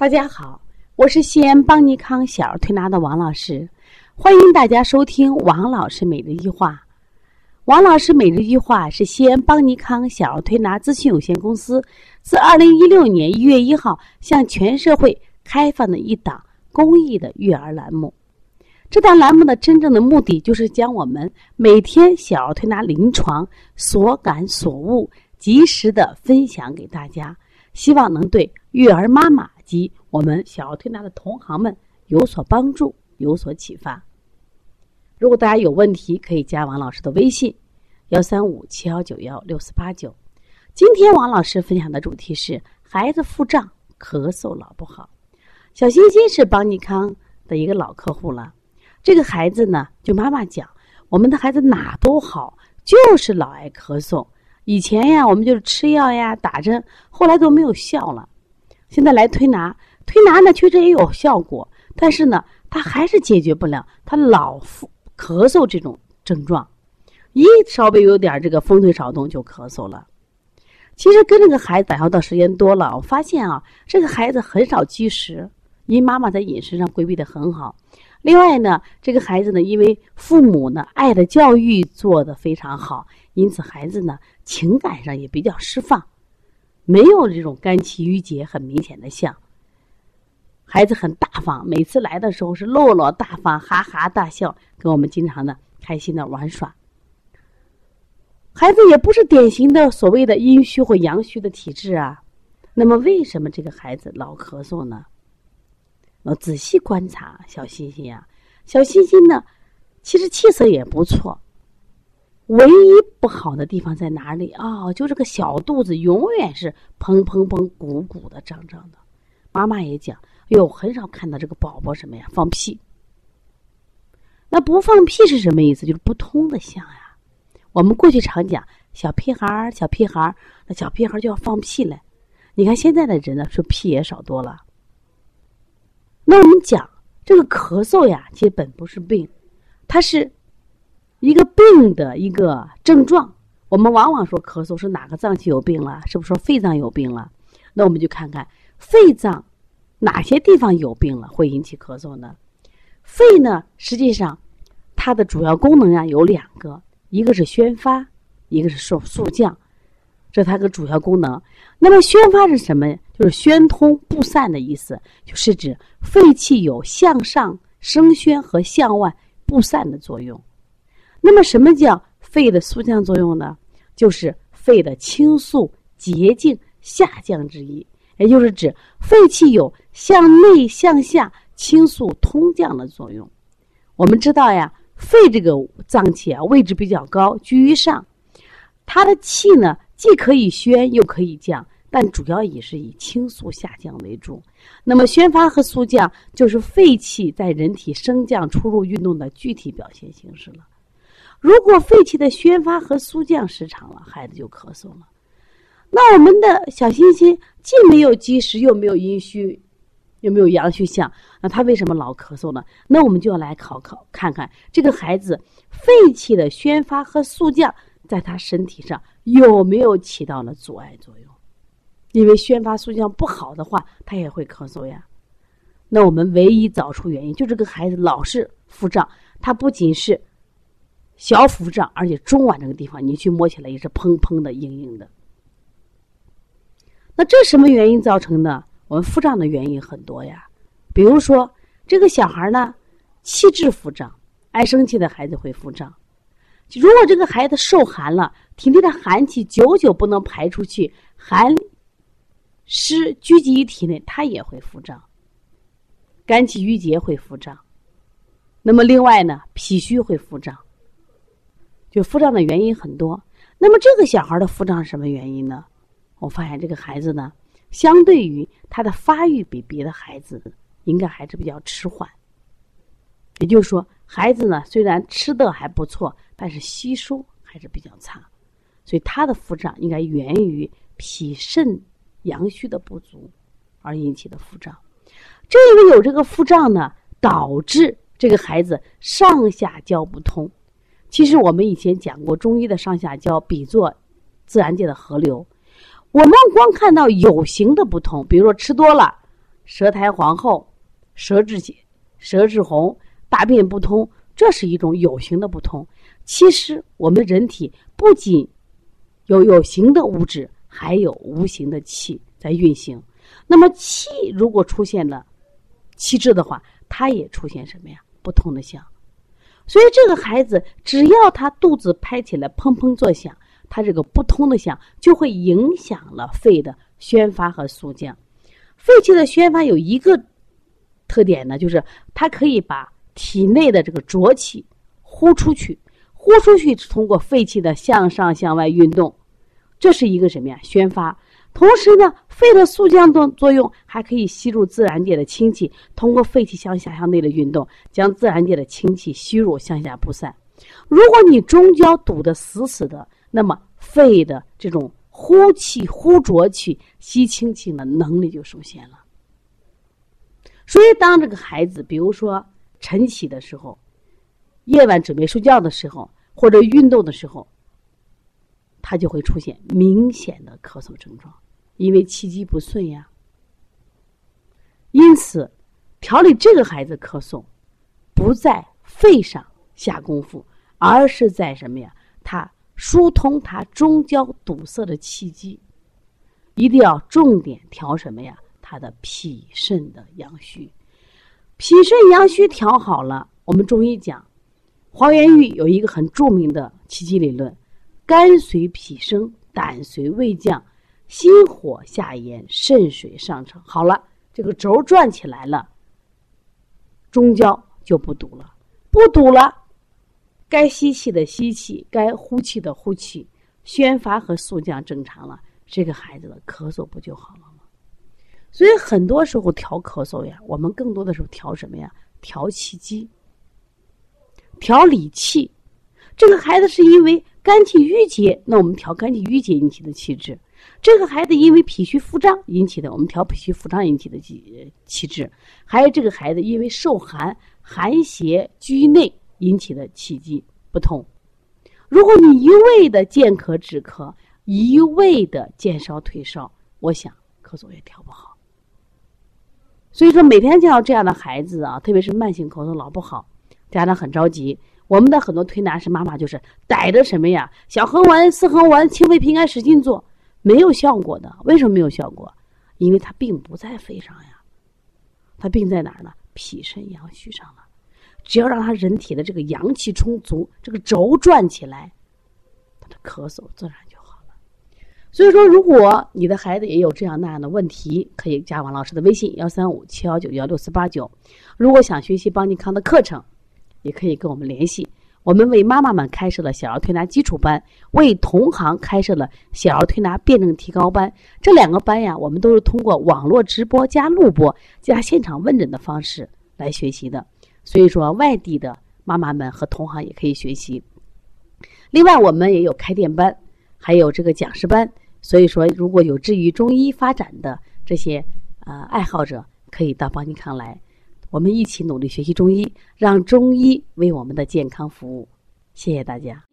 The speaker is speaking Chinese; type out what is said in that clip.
大家好，我是西安邦尼康小儿推拿的王老师，欢迎大家收听王老师每日一句话。王老师每日一句话是西安邦尼康小儿推拿咨询有限公司自二零一六年一月一号向全社会开放的一档公益的育儿栏目。这档栏目的真正的目的就是将我们每天小儿推拿临床所感所悟及时的分享给大家，希望能对育儿妈妈。及我们小儿推拿的同行们有所帮助，有所启发。如果大家有问题，可以加王老师的微信：幺三五七幺九幺六四八九。今天王老师分享的主题是孩子腹胀、咳嗽老不好。小欣欣是邦尼康的一个老客户了。这个孩子呢，就妈妈讲，我们的孩子哪都好，就是老爱咳嗽。以前呀，我们就是吃药呀、打针，后来都没有效了。现在来推拿，推拿呢确实也有效果，但是呢，他还是解决不了他老腹咳嗽这种症状，一稍微有点这个风吹草动就咳嗽了。其实跟这个孩子打交道时间多了，我发现啊，这个孩子很少积食，因为妈妈在饮食上规避的很好。另外呢，这个孩子呢，因为父母呢爱的教育做的非常好，因此孩子呢情感上也比较释放。没有这种肝气郁结很明显的象，孩子很大方，每次来的时候是落落大方，哈哈大笑，跟我们经常的开心的玩耍。孩子也不是典型的所谓的阴虚或阳虚的体质啊，那么为什么这个孩子老咳嗽呢？我仔细观察小星星呀，小星星呢，其实气色也不错。唯一不好的地方在哪里啊？就这个小肚子永远是砰砰砰、鼓鼓的、胀胀的。妈妈也讲，哟，很少看到这个宝宝什么呀放屁。那不放屁是什么意思？就是不通的象呀。我们过去常讲小屁孩儿，小屁孩儿，那小屁孩儿就要放屁了。你看现在的人呢，说屁也少多了。那我们讲这个咳嗽呀，其实本不是病，它是。一个病的一个症状，我们往往说咳嗽是哪个脏器有病了？是不是说肺脏有病了？那我们就看看肺脏哪些地方有病了，会引起咳嗽呢？肺呢，实际上它的主要功能呀有两个，一个是宣发，一个是受肃降，这是它个主要功能。那么宣发是什么？就是宣通布散的意思，就是指肺气有向上升宣和向外布散的作用。那么，什么叫肺的肃降作用呢？就是肺的清肃洁净下降之意，也就是指肺气有向内向下清肃通降的作用。我们知道呀，肺这个脏器啊，位置比较高，居于上，它的气呢，既可以宣，又可以降，但主要也是以清肃下降为主。那么，宣发和肃降就是肺气在人体升降出入运动的具体表现形式了。如果肺气的宣发和肃降失常了，孩子就咳嗽了。那我们的小心心既没有积食，又没有阴虚，又没有阳虚象，那他为什么老咳嗽呢？那我们就要来考考看看这个孩子肺气的宣发和肃降在他身体上有没有起到了阻碍作用？因为宣发肃降不好的话，他也会咳嗽呀。那我们唯一找出原因，就这个孩子老是腹胀，他不仅是。小腹胀，而且中脘这个地方，你去摸起来也是砰砰的、硬硬的。那这什么原因造成的？我们腹胀的原因很多呀，比如说这个小孩呢，气滞腹胀，爱生气的孩子会腹胀。如果这个孩子受寒了，体内的寒气久久不能排出去，寒湿聚集于体内，他也会腹胀。肝气郁结会腹胀。那么另外呢，脾虚会腹胀。就腹胀的原因很多，那么这个小孩的腹胀是什么原因呢？我发现这个孩子呢，相对于他的发育比别的孩子应该还是比较迟缓。也就是说，孩子呢虽然吃的还不错，但是吸收还是比较差，所以他的腹胀应该源于脾肾阳虚的不足而引起的腹胀。正因为有这个腹胀呢，导致这个孩子上下焦不通。其实我们以前讲过，中医的上下焦比作自然界的河流。我们光看到有形的不同，比如说吃多了，舌苔黄厚、舌质血、舌质红、大便不通，这是一种有形的不通。其实我们人体不仅有有形的物质，还有无形的气在运行。那么气如果出现了气滞的话，它也出现什么呀？不通的象。所以这个孩子只要他肚子拍起来砰砰作响，他这个不通的响就会影响了肺的宣发和肃降。肺气的宣发有一个特点呢，就是它可以把体内的这个浊气呼出去，呼出去通过肺气的向上向外运动，这是一个什么呀？宣发。同时呢，肺的肃降作作用还可以吸入自然界的清气，通过肺气向下向内的运动，将自然界的清气吸入向下不散。如果你中焦堵得死死的，那么肺的这种呼气、呼浊气、吸清气的能力就受限了。所以，当这个孩子，比如说晨起的时候，夜晚准备睡觉的时候，或者运动的时候。他就会出现明显的咳嗽症状，因为气机不顺呀。因此，调理这个孩子咳嗽，不在肺上下功夫，而是在什么呀？他疏通他中焦堵塞的气机，一定要重点调什么呀？他的脾肾的阳虚，脾肾阳虚调好了，我们中医讲，黄元玉有一个很著名的气机理论。肝随脾升，胆随胃降，心火下炎，肾水上升。好了，这个轴转起来了，中焦就不堵了，不堵了，该吸气的吸气，该呼气的呼气，宣发和肃降正常了，这个孩子的咳嗽不就好了吗？所以很多时候调咳嗽呀，我们更多的时候调什么呀？调气机，调理气。这个孩子是因为。肝气郁结，那我们调肝气郁结引起的气滞；这个孩子因为脾虚腹胀引起的，我们调脾虚腹胀引起的气气滞；还有这个孩子因为受寒寒邪居内引起的气机不通。如果你一味的见咳止咳，一味的见烧退烧，我想咳嗽也调不好。所以说，每天见到这样的孩子啊，特别是慢性咳嗽老不好，家长很着急。我们的很多推拿师妈妈就是逮着什么呀，小横纹、四横纹、清肺平肝使劲做，没有效果的。为什么没有效果？因为它并不在肺上呀，它病在哪儿呢？脾肾阳虚上了。只要让他人体的这个阳气充足，这个轴转起来，他的咳嗽自然就好了。所以说，如果你的孩子也有这样那样的问题，可以加王老师的微信：幺三五七幺九幺六四八九。如果想学习邦尼康的课程。也可以跟我们联系。我们为妈妈们开设了小儿推拿基础班，为同行开设了小儿推拿辩证提高班。这两个班呀，我们都是通过网络直播加录播加现场问诊的方式来学习的。所以说，外地的妈妈们和同行也可以学习。另外，我们也有开店班，还有这个讲师班。所以说，如果有志于中医发展的这些呃爱好者，可以到邦尼康来。我们一起努力学习中医，让中医为我们的健康服务。谢谢大家。